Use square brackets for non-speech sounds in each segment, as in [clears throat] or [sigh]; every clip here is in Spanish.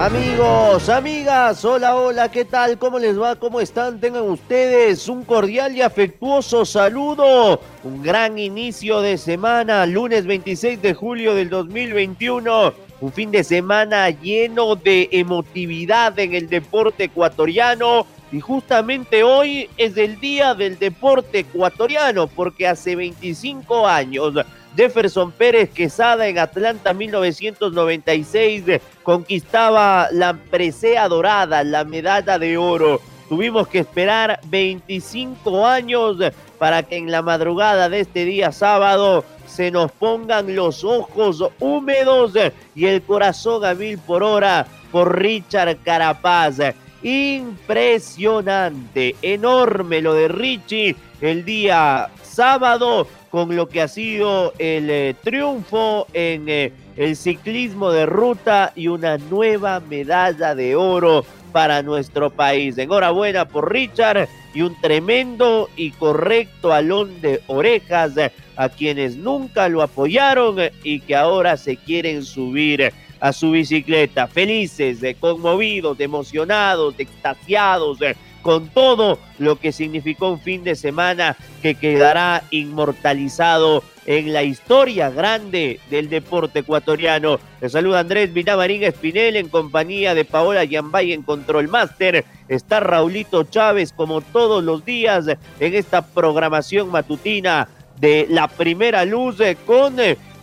Amigos, amigas, hola, hola, ¿qué tal? ¿Cómo les va? ¿Cómo están? Tengan ustedes un cordial y afectuoso saludo. Un gran inicio de semana, lunes 26 de julio del 2021. Un fin de semana lleno de emotividad en el deporte ecuatoriano. Y justamente hoy es el día del deporte ecuatoriano, porque hace 25 años Jefferson Pérez Quesada en Atlanta 1996 conquistaba la presea dorada, la medalla de oro. Tuvimos que esperar 25 años para que en la madrugada de este día sábado se nos pongan los ojos húmedos y el corazón a mil por hora por Richard Carapaz. Impresionante, enorme lo de Richie el día sábado con lo que ha sido el eh, triunfo en eh, el ciclismo de ruta y una nueva medalla de oro para nuestro país. Enhorabuena por Richard y un tremendo y correcto alón de orejas a quienes nunca lo apoyaron y que ahora se quieren subir a su bicicleta. Felices, conmovidos, emocionados, extasiados con todo lo que significó un fin de semana que quedará inmortalizado en la historia grande del deporte ecuatoriano. Le saluda Andrés Vinamarín Espinel en compañía de Paola Yambay en Control Master. Está Raulito Chávez como todos los días en esta programación matutina de la primera luz con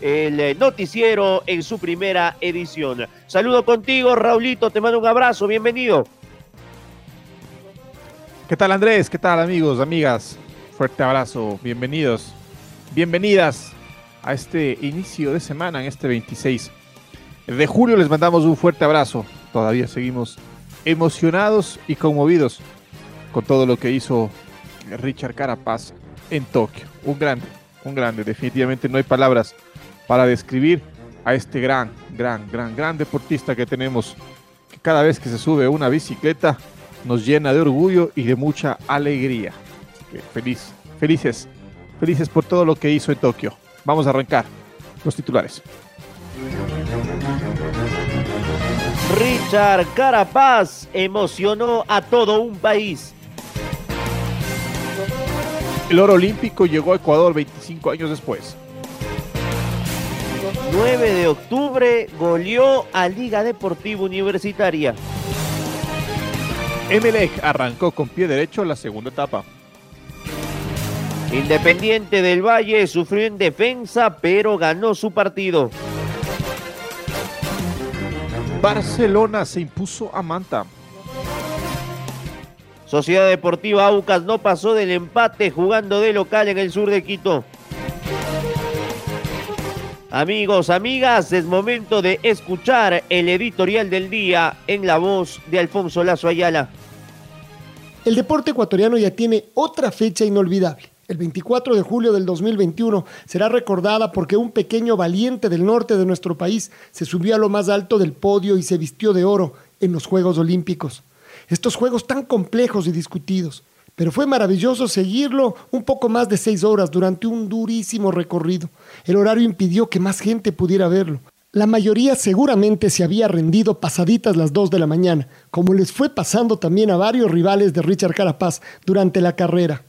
el noticiero en su primera edición. Saludo contigo, Raulito, te mando un abrazo, bienvenido. ¿Qué tal Andrés? ¿Qué tal amigos, amigas? Fuerte abrazo, bienvenidos, bienvenidas a este inicio de semana, en este 26 de julio. Les mandamos un fuerte abrazo. Todavía seguimos emocionados y conmovidos con todo lo que hizo Richard Carapaz en Tokio. Un grande, un grande. Definitivamente no hay palabras para describir a este gran, gran, gran, gran deportista que tenemos, que cada vez que se sube una bicicleta nos llena de orgullo y de mucha alegría. Feliz, felices, felices por todo lo que hizo en Tokio. Vamos a arrancar los titulares. Richard Carapaz emocionó a todo un país. El oro olímpico llegó a Ecuador 25 años después. 9 de octubre goleó a Liga Deportiva Universitaria. Emelec arrancó con pie derecho la segunda etapa. Independiente del Valle sufrió en defensa, pero ganó su partido. Barcelona se impuso a Manta. Sociedad Deportiva Aucas no pasó del empate jugando de local en el sur de Quito. Amigos, amigas, es momento de escuchar el editorial del día en la voz de Alfonso Lazo Ayala. El deporte ecuatoriano ya tiene otra fecha inolvidable. El 24 de julio del 2021 será recordada porque un pequeño valiente del norte de nuestro país se subió a lo más alto del podio y se vistió de oro en los Juegos Olímpicos. Estos juegos tan complejos y discutidos, pero fue maravilloso seguirlo un poco más de seis horas durante un durísimo recorrido. El horario impidió que más gente pudiera verlo. La mayoría seguramente se había rendido pasaditas las dos de la mañana, como les fue pasando también a varios rivales de Richard Carapaz durante la carrera.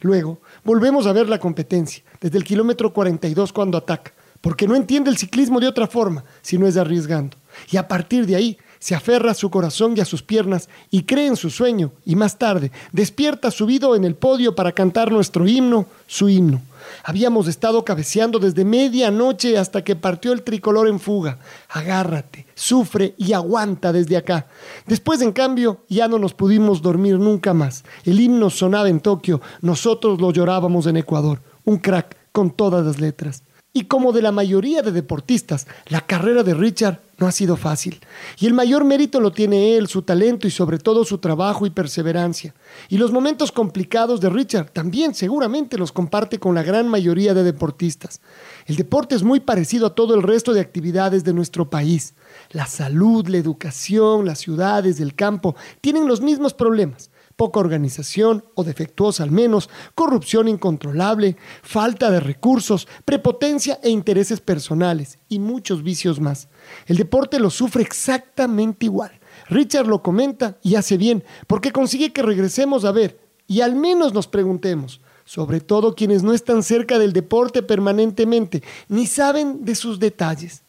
Luego, volvemos a ver la competencia, desde el kilómetro 42 cuando ataca, porque no entiende el ciclismo de otra forma, si no es arriesgando. Y a partir de ahí, se aferra a su corazón y a sus piernas y cree en su sueño y más tarde despierta subido en el podio para cantar nuestro himno, su himno. Habíamos estado cabeceando desde medianoche hasta que partió el tricolor en fuga. Agárrate, sufre y aguanta desde acá. Después, en cambio, ya no nos pudimos dormir nunca más. El himno sonaba en Tokio, nosotros lo llorábamos en Ecuador. Un crack con todas las letras. Y como de la mayoría de deportistas, la carrera de Richard no ha sido fácil. Y el mayor mérito lo tiene él, su talento y sobre todo su trabajo y perseverancia. Y los momentos complicados de Richard también seguramente los comparte con la gran mayoría de deportistas. El deporte es muy parecido a todo el resto de actividades de nuestro país. La salud, la educación, las ciudades, el campo tienen los mismos problemas poca organización o defectuosa al menos, corrupción incontrolable, falta de recursos, prepotencia e intereses personales y muchos vicios más. El deporte lo sufre exactamente igual. Richard lo comenta y hace bien porque consigue que regresemos a ver y al menos nos preguntemos, sobre todo quienes no están cerca del deporte permanentemente ni saben de sus detalles.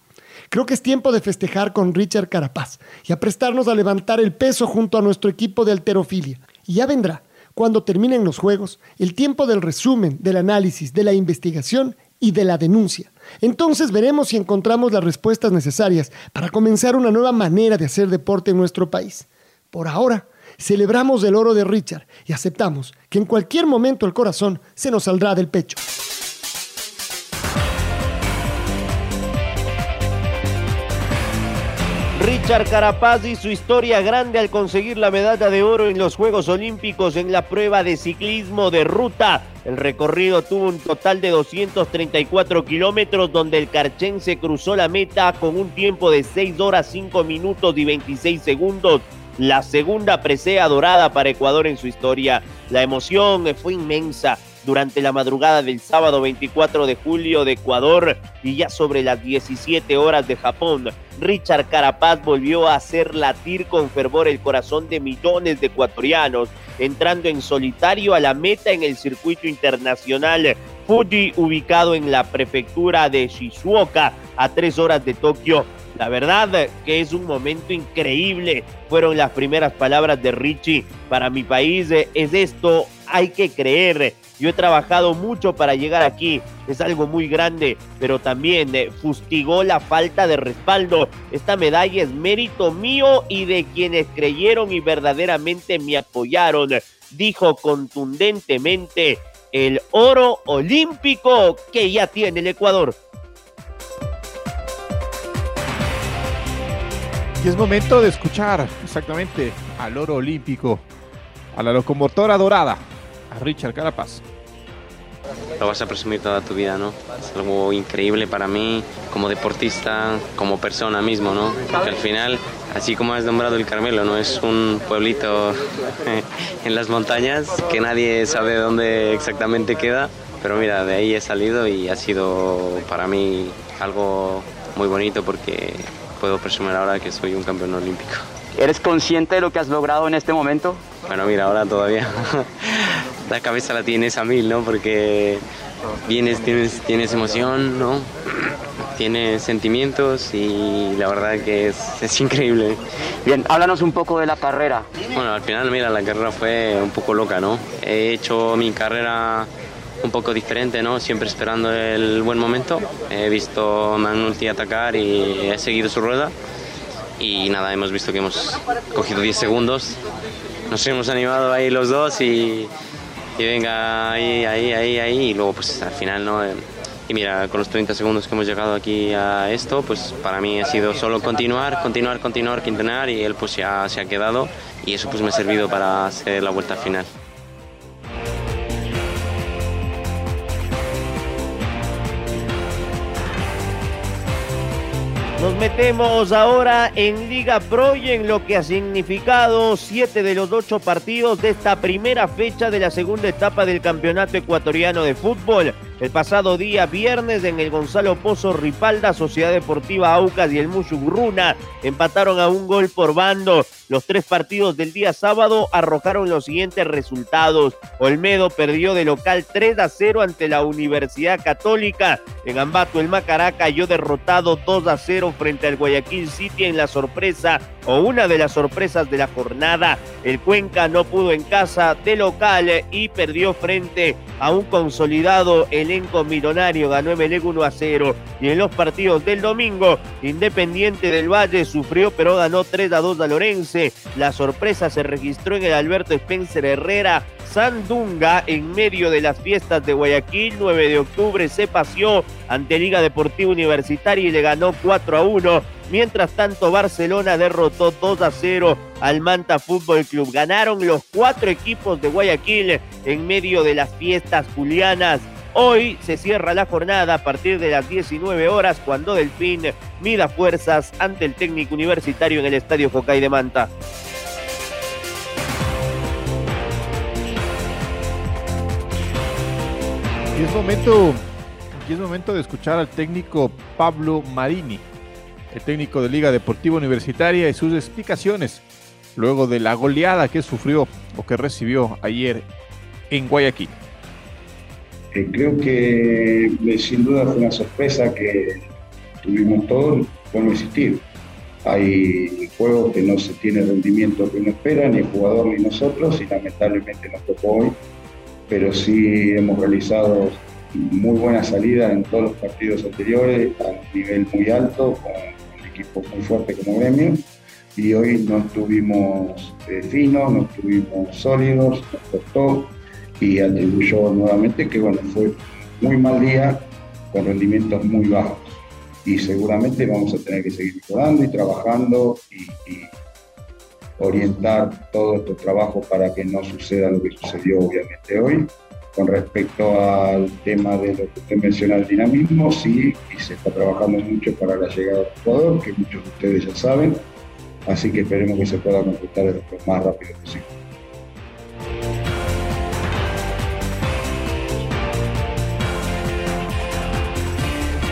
Creo que es tiempo de festejar con Richard Carapaz y a prestarnos a levantar el peso junto a nuestro equipo de alterofilia. Y ya vendrá, cuando terminen los juegos, el tiempo del resumen, del análisis, de la investigación y de la denuncia. Entonces veremos si encontramos las respuestas necesarias para comenzar una nueva manera de hacer deporte en nuestro país. Por ahora, celebramos el oro de Richard y aceptamos que en cualquier momento el corazón se nos saldrá del pecho. Richard Carapaz y su historia grande al conseguir la medalla de oro en los Juegos Olímpicos en la prueba de ciclismo de ruta. El recorrido tuvo un total de 234 kilómetros donde el carchense cruzó la meta con un tiempo de 6 horas 5 minutos y 26 segundos. La segunda presea dorada para Ecuador en su historia. La emoción fue inmensa durante la madrugada del sábado 24 de julio de Ecuador y ya sobre las 17 horas de Japón. Richard Carapaz volvió a hacer latir con fervor el corazón de millones de ecuatorianos, entrando en solitario a la meta en el circuito internacional Fuji, ubicado en la prefectura de Shizuoka, a tres horas de Tokio. La verdad que es un momento increíble, fueron las primeras palabras de Richie. Para mi país es esto, hay que creer. Yo he trabajado mucho para llegar aquí, es algo muy grande, pero también eh, fustigó la falta de respaldo. Esta medalla es mérito mío y de quienes creyeron y verdaderamente me apoyaron, dijo contundentemente el oro olímpico que ya tiene el Ecuador. Y es momento de escuchar exactamente al oro olímpico, a la locomotora dorada, a Richard Carapaz. Lo vas a presumir toda tu vida, ¿no? Es algo increíble para mí como deportista, como persona mismo, ¿no? Porque al final, así como has nombrado el Carmelo, ¿no? Es un pueblito [laughs] en las montañas que nadie sabe dónde exactamente queda. Pero mira, de ahí he salido y ha sido para mí algo muy bonito porque puedo presumir ahora que soy un campeón olímpico. ¿Eres consciente de lo que has logrado en este momento? Bueno, mira, ahora todavía [laughs] la cabeza la tienes a mil, ¿no? Porque vienes, tienes, tienes emoción, ¿no? Tienes sentimientos y la verdad que es, es increíble. Bien, háblanos un poco de la carrera. Bueno, al final, mira, la carrera fue un poco loca, ¿no? He hecho mi carrera un poco diferente, ¿no? Siempre esperando el buen momento. He visto a Manulti atacar y he seguido su rueda. Y nada, hemos visto que hemos cogido 10 segundos. Nos hemos animado ahí los dos y, y venga ahí, ahí, ahí, ahí. Y luego pues al final, ¿no? Y mira, con los 30 segundos que hemos llegado aquí a esto, pues para mí ha sido solo continuar, continuar, continuar, continuar y él pues ya se ha quedado y eso pues me ha servido para hacer la vuelta final. Nos metemos ahora en Liga Pro y en lo que ha significado siete de los ocho partidos de esta primera fecha de la segunda etapa del Campeonato Ecuatoriano de Fútbol. El pasado día viernes en el Gonzalo Pozo Ripalda, Sociedad Deportiva Aucas y el Runa empataron a un gol por bando. Los tres partidos del día sábado arrojaron los siguientes resultados. Olmedo perdió de local 3 a 0 ante la Universidad Católica. En Ambato el Macará cayó derrotado 2 a 0 frente al Guayaquil City en la sorpresa o una de las sorpresas de la jornada. El Cuenca no pudo en casa de local y perdió frente a un consolidado el elenco millonario, ganó Emelec 1 a 0. Y en los partidos del domingo, Independiente del Valle sufrió pero ganó 3 a 2 a Lorense. La sorpresa se registró en el Alberto Spencer Herrera Sandunga en medio de las fiestas de Guayaquil. 9 de octubre se paseó ante Liga Deportiva Universitaria y le ganó 4 a 1. Mientras tanto, Barcelona derrotó 2 a 0 al Manta Fútbol Club. Ganaron los cuatro equipos de Guayaquil en medio de las fiestas julianas. Hoy se cierra la jornada a partir de las 19 horas cuando Delfín mida fuerzas ante el técnico universitario en el Estadio Jocay de Manta. Y es momento, y es momento de escuchar al técnico Pablo Marini, el técnico de Liga Deportiva Universitaria y sus explicaciones luego de la goleada que sufrió o que recibió ayer en Guayaquil. Creo que eh, sin duda fue una sorpresa que tuvimos todos no existir. Hay juegos que no se tiene rendimiento que uno espera, ni el jugador ni nosotros, y lamentablemente nos tocó hoy pero sí hemos realizado muy buenas salidas en todos los partidos anteriores, a nivel muy alto, con un equipo muy fuerte como gremio, y hoy no estuvimos eh, finos, no estuvimos sólidos, nos costó, y atribuyó nuevamente que bueno, fue muy mal día con rendimientos muy bajos. Y seguramente vamos a tener que seguir mejorando y trabajando y orientar todo este trabajo para que no suceda lo que sucedió obviamente hoy. Con respecto al tema de lo que usted menciona, el dinamismo, sí, y se está trabajando mucho para la llegada del jugador, que muchos de ustedes ya saben, así que esperemos que se pueda completar lo más rápido posible.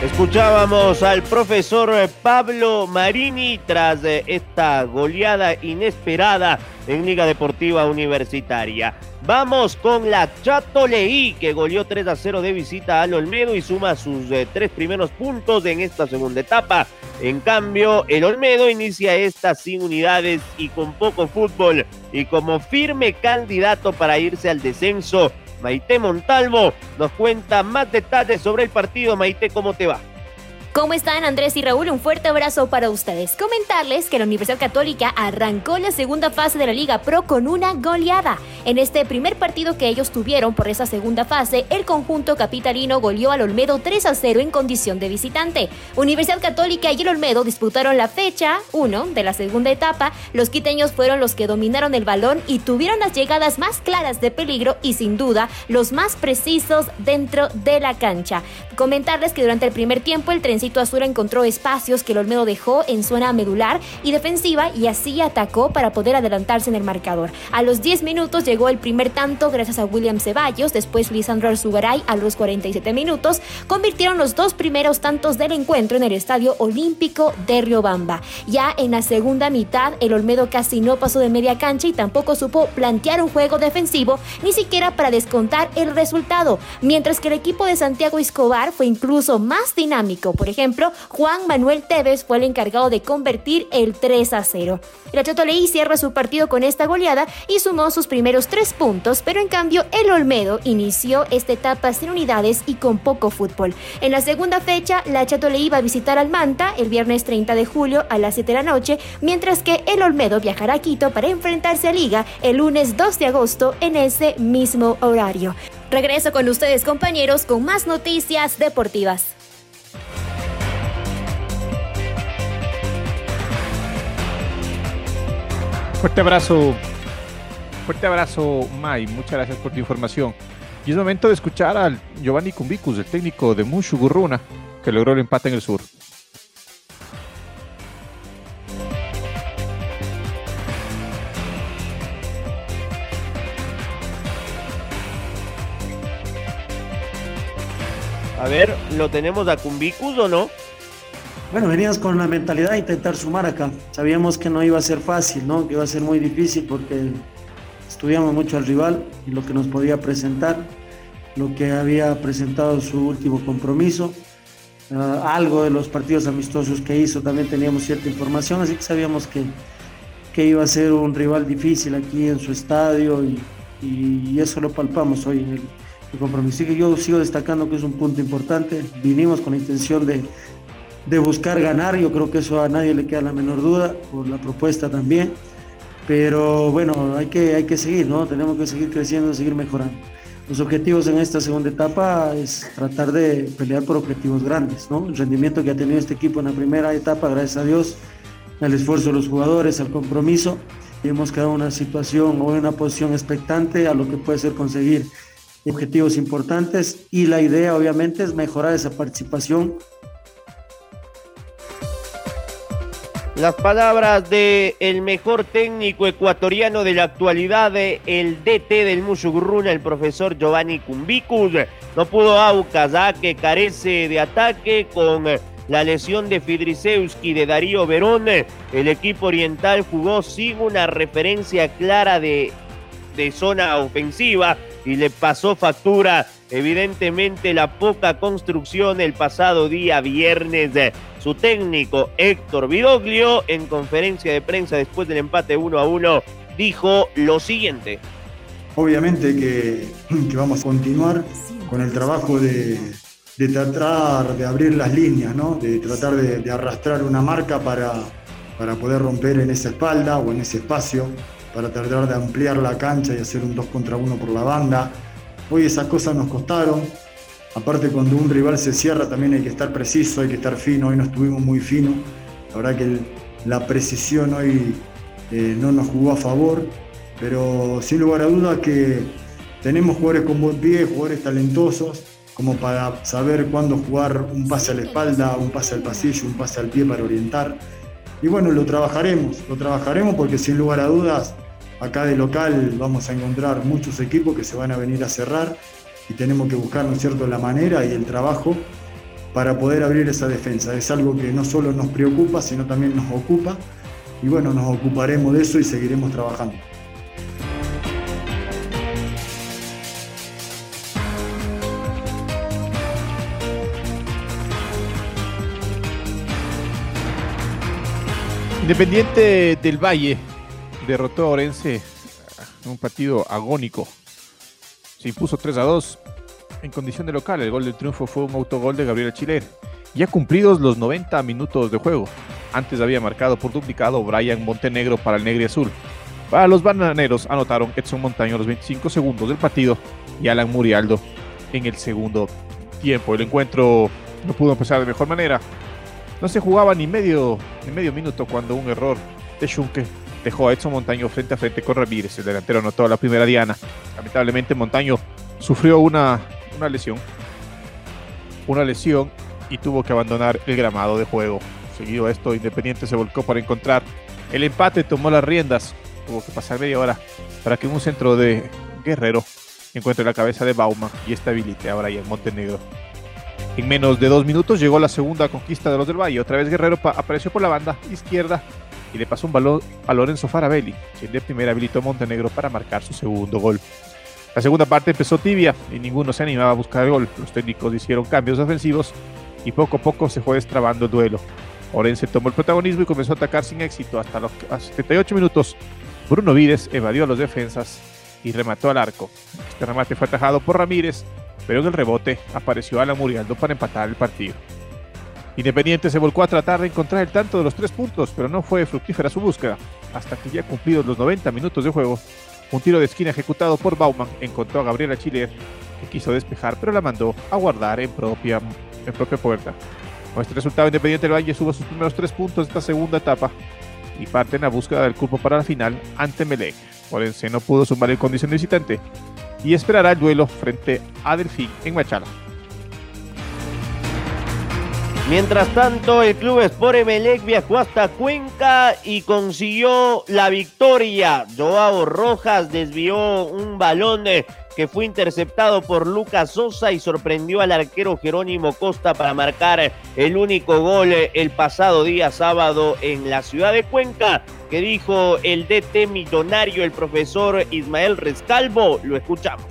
Escuchábamos al profesor Pablo Marini tras eh, esta goleada inesperada en Liga Deportiva Universitaria. Vamos con la Chato Leí, que goleó 3 a 0 de visita al Olmedo y suma sus eh, tres primeros puntos en esta segunda etapa. En cambio, el Olmedo inicia esta sin unidades y con poco fútbol y como firme candidato para irse al descenso Maite Montalvo nos cuenta más detalles sobre el partido. Maite, ¿cómo te va? ¿Cómo están Andrés y Raúl? Un fuerte abrazo para ustedes. Comentarles que la Universidad Católica arrancó la segunda fase de la Liga Pro con una goleada. En este primer partido que ellos tuvieron por esa segunda fase, el conjunto capitalino goleó al Olmedo 3 a 0 en condición de visitante. Universidad Católica y el Olmedo disputaron la fecha 1 de la segunda etapa. Los quiteños fueron los que dominaron el balón y tuvieron las llegadas más claras de peligro y sin duda los más precisos dentro de la cancha. Comentarles que durante el primer tiempo el tren Trencito Azul encontró espacios que el Olmedo dejó en zona medular y defensiva y así atacó para poder adelantarse en el marcador. A los 10 minutos llegó el primer tanto gracias a William Ceballos, después Lisandro Arzugaray a los 47 minutos convirtieron los dos primeros tantos del encuentro en el Estadio Olímpico de Riobamba. Ya en la segunda mitad el Olmedo casi no pasó de media cancha y tampoco supo plantear un juego defensivo ni siquiera para descontar el resultado, mientras que el equipo de Santiago Escobar fue incluso más dinámico. Por ejemplo, Juan Manuel Tevez fue el encargado de convertir el 3 a 0. El Atleto Leí cierra su partido con esta goleada y sumó sus primeros tres puntos, pero en cambio el Olmedo inició esta etapa sin unidades y con poco fútbol. En la segunda fecha, la Chato Leí va a visitar al Manta el viernes 30 de julio a las 7 de la noche, mientras que el Olmedo viajará a Quito para enfrentarse a Liga el lunes 2 de agosto en ese mismo horario. Regreso con ustedes compañeros con más noticias deportivas. Fuerte abrazo, fuerte abrazo, Mai. Muchas gracias por tu información. Y es momento de escuchar al Giovanni Cumbicus, el técnico de Mushu Gurruna, que logró el empate en el sur. A ver, ¿lo tenemos a Cumbicus o no? Bueno, veníamos con la mentalidad de intentar sumar acá. Sabíamos que no iba a ser fácil, ¿no? Que iba a ser muy difícil porque estudiamos mucho al rival y lo que nos podía presentar, lo que había presentado su último compromiso. Ah, algo de los partidos amistosos que hizo también teníamos cierta información, así que sabíamos que, que iba a ser un rival difícil aquí en su estadio y, y eso lo palpamos hoy en el, el compromiso. que yo sigo destacando que es un punto importante. Vinimos con la intención de, de buscar ganar, yo creo que eso a nadie le queda la menor duda, por la propuesta también. Pero bueno, hay que, hay que seguir, ¿no? Tenemos que seguir creciendo, seguir mejorando. Los objetivos en esta segunda etapa es tratar de pelear por objetivos grandes, ¿no? El rendimiento que ha tenido este equipo en la primera etapa, gracias a Dios, al esfuerzo de los jugadores, al compromiso, hemos quedado en una situación o en una posición expectante a lo que puede ser conseguir objetivos importantes y la idea obviamente es mejorar esa participación Las palabras de el mejor técnico ecuatoriano de la actualidad, el DT del Musugruna, el profesor Giovanni Cumbicus. No pudo Aucas, que carece de ataque con la lesión de Fidrisewski de Darío Verón. El equipo oriental jugó sin una referencia clara de, de zona ofensiva y le pasó factura evidentemente la poca construcción el pasado día viernes. Su técnico Héctor Vidoglio en conferencia de prensa después del empate 1 a 1 dijo lo siguiente. Obviamente [clears throat] que, vamos a continuar con el trabajo de, tratar de abrir las líneas, ¿no? de tratar de, arrastrar una marca para, para poder romper en esa espalda o en ese espacio para tratar de ampliar la cancha y hacer un 2 contra 1 por la banda. Hoy esas cosas nos costaron. Aparte cuando un rival se cierra también hay que estar preciso, hay que estar fino. Hoy no estuvimos muy finos. La verdad que la precisión hoy eh, no nos jugó a favor. Pero sin lugar a dudas que tenemos jugadores con buen pie, jugadores talentosos, como para saber cuándo jugar un pase a la espalda, un pase al pasillo, un pase al pie para orientar. Y bueno, lo trabajaremos, lo trabajaremos porque sin lugar a dudas acá de local vamos a encontrar muchos equipos que se van a venir a cerrar y tenemos que buscar, ¿no cierto?, la manera y el trabajo para poder abrir esa defensa. Es algo que no solo nos preocupa, sino también nos ocupa y bueno, nos ocuparemos de eso y seguiremos trabajando. Independiente del Valle derrotó a Orense en un partido agónico. Se impuso 3 a 2 en condición de local. El gol del triunfo fue un autogol de Gabriel Chiler. Ya cumplidos los 90 minutos de juego. Antes había marcado por duplicado Brian Montenegro para el Negro y Azul. Para los bananeros anotaron Edson Montaño los 25 segundos del partido y Alan Murialdo en el segundo tiempo. El encuentro no pudo empezar de mejor manera. No se jugaba ni medio, ni medio minuto cuando un error de Schunke dejó a Edson Montaño frente a frente con Ramírez. El delantero anotó la primera diana. Lamentablemente Montaño sufrió una, una lesión. Una lesión y tuvo que abandonar el gramado de juego. Seguido esto, Independiente se volcó para encontrar el empate, tomó las riendas. Tuvo que pasar media hora para que un centro de Guerrero encuentre la cabeza de Bauma y estabilite ahora ya en Montenegro. En menos de dos minutos llegó la segunda conquista de los del Valle. Otra vez Guerrero apareció por la banda izquierda y le pasó un balón a Lorenzo Farabelli, quien de primera habilitó a Montenegro para marcar su segundo gol. La segunda parte empezó tibia y ninguno se animaba a buscar el gol. Los técnicos hicieron cambios ofensivos y poco a poco se fue destrabando el duelo. Orense tomó el protagonismo y comenzó a atacar sin éxito. Hasta los 78 minutos, Bruno Vides evadió a los defensas y remató al arco. Este remate fue atajado por Ramírez, pero en el rebote apareció Alan Murialdo para empatar el partido. Independiente se volcó a tratar de encontrar el tanto de los tres puntos, pero no fue fructífera su búsqueda, hasta que ya cumplidos los 90 minutos de juego, un tiro de esquina ejecutado por Bauman encontró a Gabriela Chiler, que quiso despejar, pero la mandó a guardar en propia, en propia puerta. Con este resultado, Independiente del Valle subo sus primeros tres puntos de esta segunda etapa y parten a búsqueda del cupo para la final ante Melec. Orense no pudo sumar el condición de visitante y esperará el duelo frente a Delfín en Machala. Mientras tanto, el club Sport Emelec viajó hasta Cuenca y consiguió la victoria. Joao Rojas desvió un balón eh, que fue interceptado por Lucas Sosa y sorprendió al arquero Jerónimo Costa para marcar el único gol eh, el pasado día sábado en la ciudad de Cuenca, que dijo el DT millonario, el profesor Ismael Rescalvo. Lo escuchamos.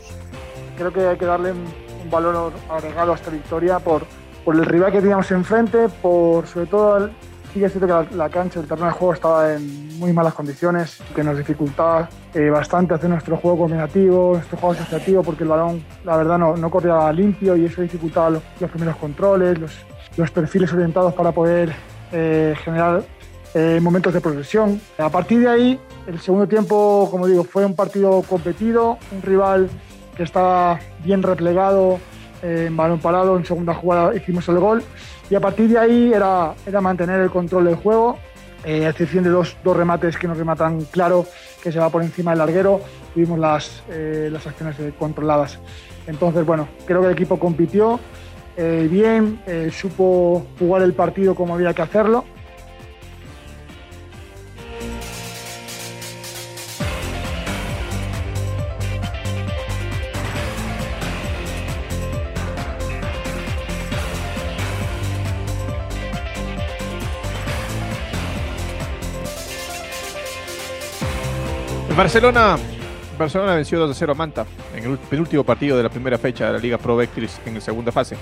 Creo que hay que darle un valor agregado a esta victoria por por el rival que teníamos enfrente, por sobre todo Sí que es cierto que la, cancha, el terreno de juego estaba en muy malas condiciones, que nos dificultaba eh, bastante hacer nuestro juego combinativo, nuestro juego asociativo, porque el balón, la verdad, no, no corría limpio y eso dificultaba los, primeros controles, los, los, perfiles orientados para poder eh, generar eh, momentos de progresión. A partir de ahí, el segundo tiempo, como digo, fue un partido competido, un rival que estaba bien replegado, en balón parado, en segunda jugada hicimos el gol y a partir de ahí era, era mantener el control del juego, eh, a excepción de dos, dos, remates que nos rematan claro, que se va por encima del larguero, tuvimos las, eh, las acciones controladas. Entonces, bueno, creo que el equipo compitió eh, bien, supo jugar el partido como había que hacerlo Barcelona, Barcelona venció 2 0 a Manta en el penúltimo partido de la primera fecha de la Liga Pro Vectris en la segunda fase.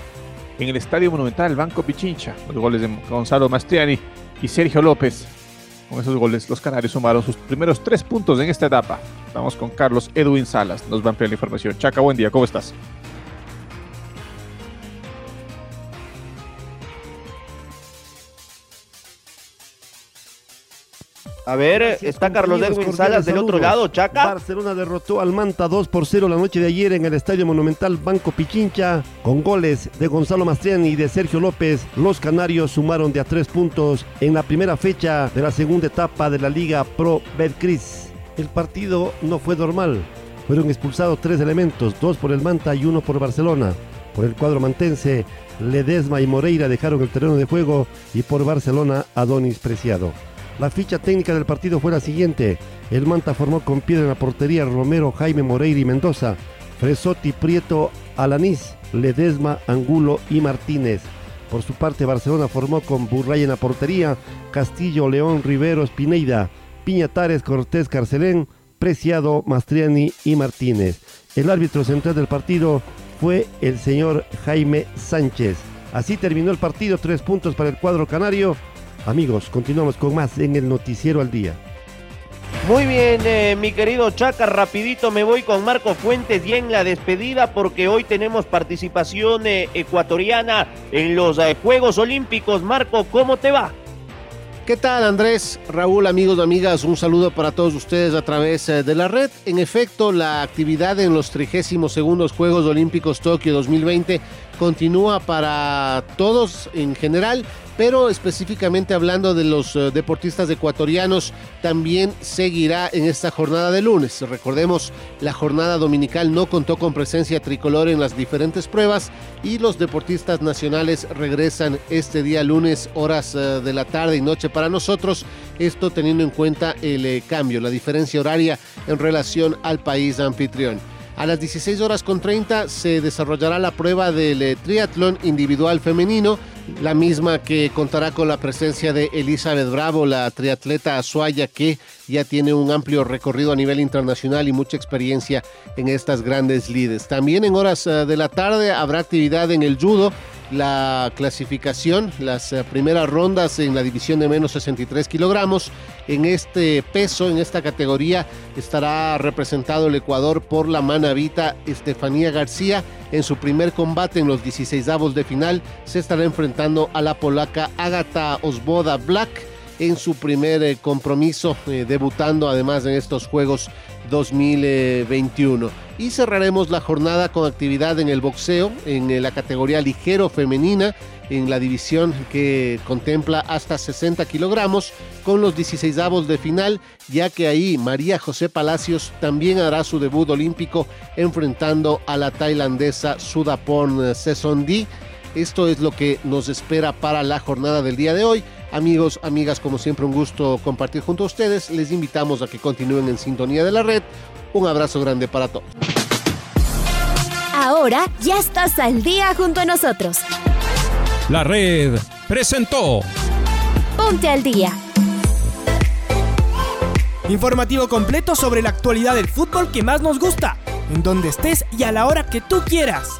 En el Estadio Monumental, Banco Pichincha, los goles de Gonzalo Mastriani y Sergio López. Con esos goles, los canarios sumaron sus primeros tres puntos en esta etapa. Vamos con Carlos Edwin Salas, nos va a ampliar la información. Chaca, buen día, ¿cómo estás? A ver, está Carlos Edwin Salas del otro lado, Chaca. Barcelona derrotó al Manta 2 por 0 la noche de ayer en el Estadio Monumental Banco Pichincha. Con goles de Gonzalo Mastriani y de Sergio López, los canarios sumaron de a tres puntos en la primera fecha de la segunda etapa de la Liga Pro Betcris. El partido no fue normal. Fueron expulsados tres elementos, dos por el Manta y uno por Barcelona. Por el cuadro mantense, Ledesma y Moreira dejaron el terreno de juego y por Barcelona, Adonis Preciado. La ficha técnica del partido fue la siguiente. El Manta formó con piedra en la portería Romero, Jaime Moreira y Mendoza. Fresotti, Prieto, Alanís, Ledesma, Angulo y Martínez. Por su parte, Barcelona formó con Burray en la portería, Castillo, León, Rivero, Pineida, Piñatares, Cortés, Carcelén, Preciado, Mastriani y Martínez. El árbitro central del partido fue el señor Jaime Sánchez. Así terminó el partido, tres puntos para el cuadro canario Amigos, continuamos con más en el Noticiero al Día. Muy bien, eh, mi querido Chaca, rapidito me voy con Marco Fuentes y en la despedida porque hoy tenemos participación eh, ecuatoriana en los eh, Juegos Olímpicos. Marco, ¿cómo te va? ¿Qué tal Andrés, Raúl, amigos y amigas? Un saludo para todos ustedes a través de la red. En efecto, la actividad en los 32 segundos Juegos Olímpicos Tokio 2020 continúa para todos en general pero específicamente hablando de los eh, deportistas ecuatorianos, también seguirá en esta jornada de lunes. Recordemos, la jornada dominical no contó con presencia tricolor en las diferentes pruebas y los deportistas nacionales regresan este día lunes, horas eh, de la tarde y noche para nosotros. Esto teniendo en cuenta el eh, cambio, la diferencia horaria en relación al país anfitrión. A las 16 horas con 30 se desarrollará la prueba del triatlón individual femenino la misma que contará con la presencia de Elizabeth Bravo, la triatleta azuaya que ya tiene un amplio recorrido a nivel internacional y mucha experiencia en estas grandes lides. También en horas eh, de la tarde habrá actividad en el judo la clasificación, las eh, primeras rondas en la división de menos 63 kilogramos. En este peso, en esta categoría, estará representado el Ecuador por la manavita Estefanía García. En su primer combate en los 16 avos de final, se estará enfrentando a la polaca Agata Osboda Black en su primer eh, compromiso, eh, debutando además en estos Juegos 2021. Y cerraremos la jornada con actividad en el boxeo, en eh, la categoría ligero femenina, en la división que contempla hasta 60 kilogramos, con los 16 avos de final, ya que ahí María José Palacios también hará su debut olímpico enfrentando a la tailandesa Sudapon Sesondi. Esto es lo que nos espera para la jornada del día de hoy. Amigos, amigas, como siempre un gusto compartir junto a ustedes. Les invitamos a que continúen en sintonía de la red. Un abrazo grande para todos. Ahora ya estás al día junto a nosotros. La red presentó. Ponte al día. Informativo completo sobre la actualidad del fútbol que más nos gusta, en donde estés y a la hora que tú quieras